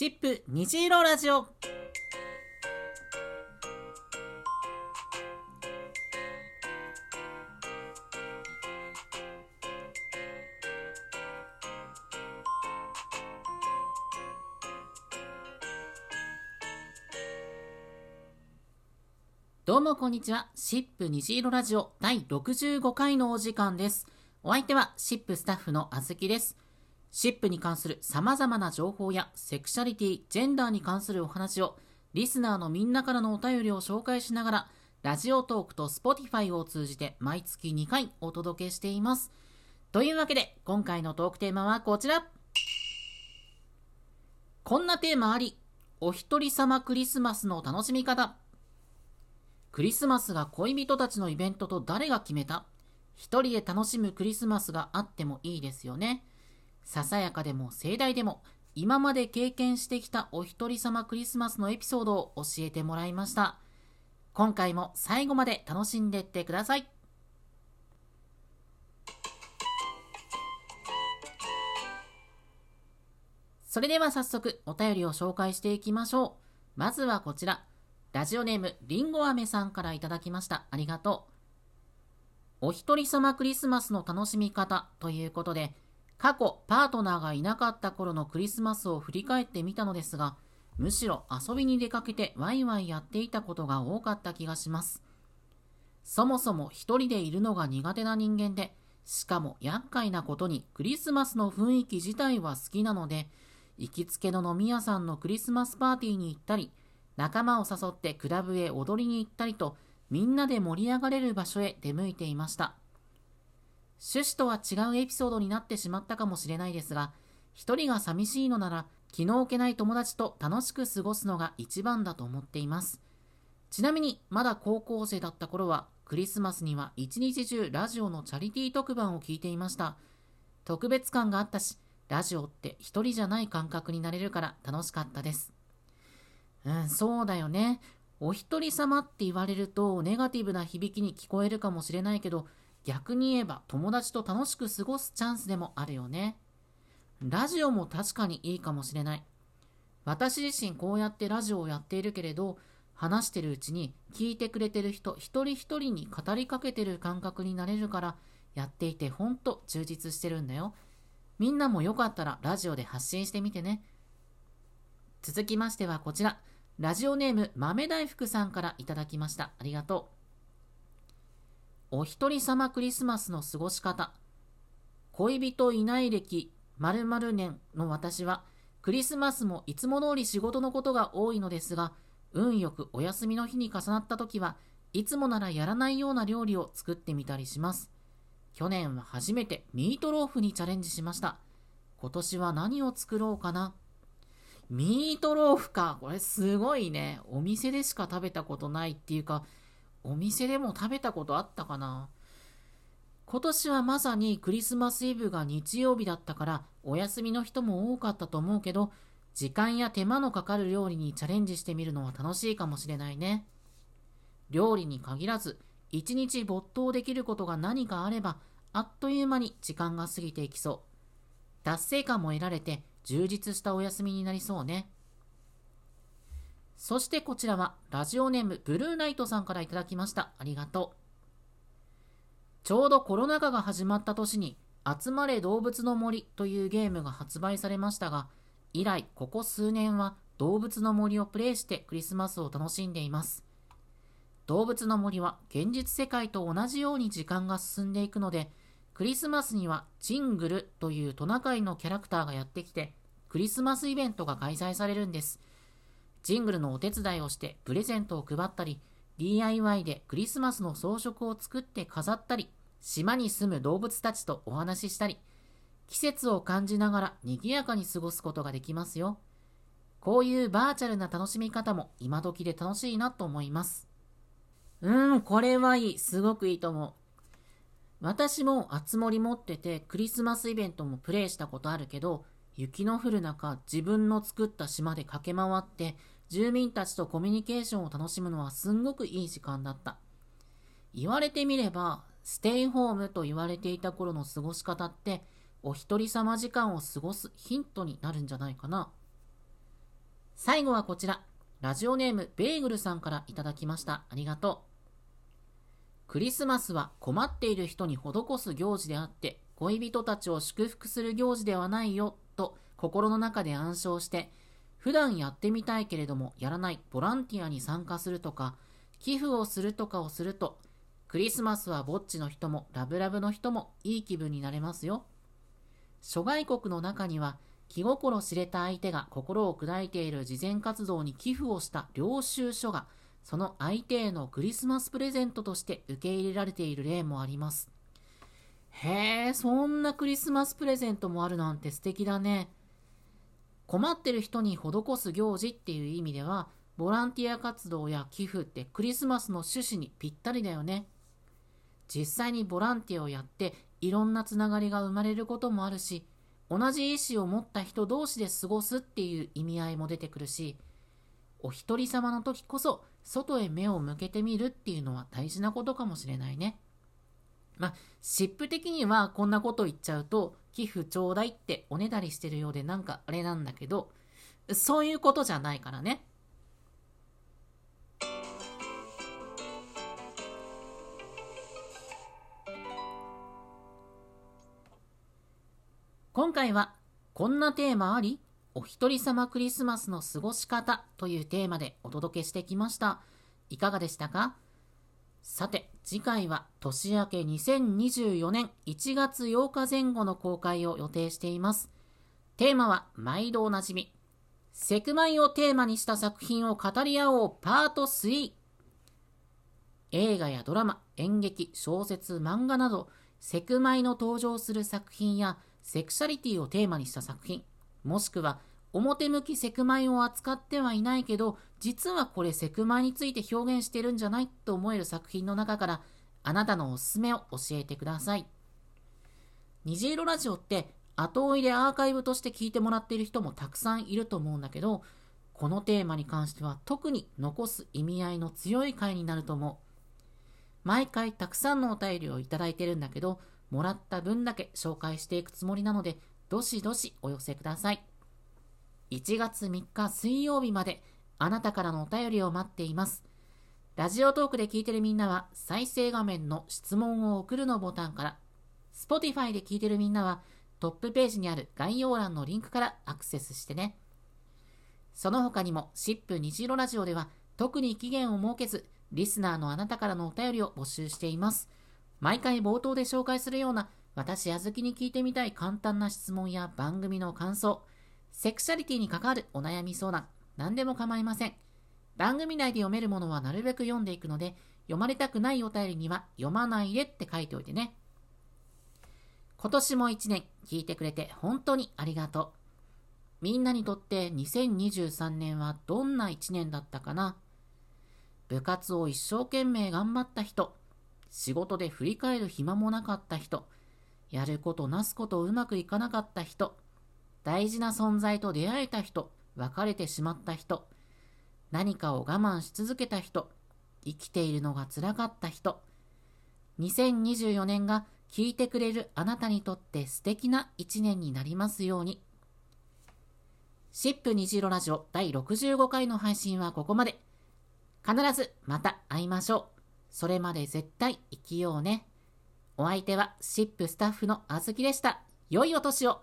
シップ虹色ラジオどうもこんにちは。シップ虹色ラジオ第65回のお時間です。お相手はシップスタッフのあずきです。シップに関する様々な情報やセクシャリティ、ジェンダーに関するお話をリスナーのみんなからのお便りを紹介しながらラジオトークと Spotify を通じて毎月2回お届けしています。というわけで今回のトークテーマはこちら。こんなテーマあり、お一人様クリスマスの楽しみ方。クリスマスが恋人たちのイベントと誰が決めた一人で楽しむクリスマスがあってもいいですよね。ささやかでも盛大でも、今まで経験してきたお一人様クリスマスのエピソードを教えてもらいました。今回も最後まで楽しんでってください。それでは早速お便りを紹介していきましょう。まずはこちら。ラジオネームりんご飴さんからいただきました。ありがとう。お一人様クリスマスの楽しみ方ということで、過去パートナーがいなかった頃のクリスマスを振り返ってみたのですが、むしろ遊びに出かけてワイワイやっていたことが多かった気がします。そもそも一人でいるのが苦手な人間で、しかも厄介なことにクリスマスの雰囲気自体は好きなので、行きつけの飲み屋さんのクリスマスパーティーに行ったり、仲間を誘ってクラブへ踊りに行ったりと、みんなで盛り上がれる場所へ出向いていました。趣旨とは違うエピソードになってしまったかもしれないですが、一人が寂しいのなら、気の置けない友達と楽しく過ごすのが一番だと思っています。ちなみに、まだ高校生だった頃は、クリスマスには一日中ラジオのチャリティー特番を聞いていました。特別感があったし、ラジオって一人じゃない感覚になれるから楽しかったです。うん、そうだよね。お一人様って言われるとネガティブな響きに聞こえるかもしれないけど、逆に言えば友達と楽しく過ごすチャンスでもあるよね。ラジオも確かにいいかもしれない。私自身こうやってラジオをやっているけれど、話してるうちに聞いてくれてる人一人一人に語りかけてる感覚になれるから、やっていてほんと充実してるんだよ。みんなもよかったらラジオで発信してみてね。続きましてはこちら。ラジオネーム豆大福さんからいただきました。ありがとう。お一人様クリスマスの過ごし方。恋人いない歴〇〇年の私は、クリスマスもいつも通り仕事のことが多いのですが、運よくお休みの日に重なった時はいつもならやらないような料理を作ってみたりします。去年は初めてミートローフにチャレンジしました。今年は何を作ろうかな。ミートローフか。これすごいね。お店でしか食べたことないっていうか、お店でも食べたことあったかな？今年はまさにクリスマスイブが日曜日だったから、お休みの人も多かったと思うけど、時間や手間のかかる料理にチャレンジしてみるのは楽しいかもしれないね。料理に限らず、一日没頭できることが何かあれば、あっという間に時間が過ぎていきそう。達成感も得られて、充実したお休みになりそうね。そしてこちらは、ラジオネームブルーナイトさんからいただきました。ありがとう。ちょうどコロナ禍が始まった年に、集まれ動物の森というゲームが発売されましたが、以来ここ数年は動物の森をプレイしてクリスマスを楽しんでいます。動物の森は現実世界と同じように時間が進んでいくので、クリスマスにはジングルというトナカイのキャラクターがやってきて、クリスマスイベントが開催されるんです。ジングルのお手伝いをしてプレゼントを配ったり、DIY でクリスマスの装飾を作って飾ったり、島に住む動物たちとお話ししたり、季節を感じながら賑やかに過ごすことができますよ。こういうバーチャルな楽しみ方も今時で楽しいなと思います。うーん、これはいい。すごくいいと思う。私もあつ森持っててクリスマスイベントもプレイしたことあるけど、雪の降る中自分の作った島で駆け回って住民たちとコミュニケーションを楽しむのはすんごくいい時間だった。言われてみれば、ステイホームと言われていた頃の過ごし方って、お一人様時間を過ごすヒントになるんじゃないかな。最後はこちら。ラジオネームベーグルさんからいただきました。ありがとう。クリスマスは困っている人に施す行事であって、恋人たちを祝福する行事ではないよ、と心の中で暗唱して、普段やってみたいけれどもやらないボランティアに参加するとか、寄付をするとかをすると、クリスマスはぼっちの人もラブラブの人もいい気分になれますよ。諸外国の中には気心知れた相手が心を砕いている慈善活動に寄付をした領収書がその相手へのクリスマスプレゼントとして受け入れられている例もあります。へえ、そんなクリスマスプレゼントもあるなんて素敵だね。困ってる人に施す行事っていう意味では、ボランティア活動や寄付ってクリスマスの趣旨にぴったりだよね。実際にボランティアをやっていろんなつながりが生まれることもあるし、同じ意思を持った人同士で過ごすっていう意味合いも出てくるし、お一人様の時こそ外へ目を向けてみるっていうのは大事なことかもしれないね。まあ、湿布的にはこんなこと言っちゃうと、寄付ちょうだいっておねだりしてるようでなんかあれなんだけど、そういうことじゃないからね。今回は、こんなテーマありお一人様クリスマスの過ごし方というテーマでお届けしてきました。いかがでしたか？さて、次回は年明け2024年1月8日前後の公開を予定しています。テーマは毎度おなじみ。セクマイをテーマにした作品を語り合おうパート3。映画やドラマ、演劇、小説、漫画など、セクマイの登場する作品やセクシャリティをテーマにした作品、もしくは表向きセクマイを扱ってはいないけど、実はこれセクマイについて表現してるんじゃないと思える作品の中から、あなたのおすすめを教えてください。虹色ラジオって後追いでアーカイブとして聞いてもらっている人もたくさんいると思うんだけど、このテーマに関しては特に残す意味合いの強い回になると思う。毎回たくさんのお便りをいただいてるんだけど、もらった分だけ紹介していくつもりなので、どしどしお寄せください。1月3日水曜日まであなたからのお便りを待っています。ラジオトークで聞いてるみんなは再生画面の質問を送るのボタンから、Spotify で聞いてるみんなはトップページにある概要欄のリンクからアクセスしてね。その他にも、シップ虹色ラジオでは特に期限を設けず、リスナーのあなたからのお便りを募集しています。毎回冒頭で紹介するような私あずきに聞いてみたい簡単な質問や番組の感想、セクシャリティに関わるお悩み相談、何でも構いません。番組内で読めるものはなるべく読んでいくので、読まれたくないお便りには読まないでって書いておいてね。今年も一年聞いてくれて本当にありがとう。みんなにとって2023年はどんな一年だったかな部活を一生懸命頑張った人、仕事で振り返る暇もなかった人、やることなすことうまくいかなかった人、大事な存在と出会えた人、別れてしまった人、何かを我慢し続けた人、生きているのが辛かった人、2024年が聞いてくれるあなたにとって素敵な一年になりますように。シップ虹色ラジオ第65回の配信はここまで。必ずまた会いましょう。それまで絶対生きようね。お相手はシップスタッフのあずきでした。良いお年を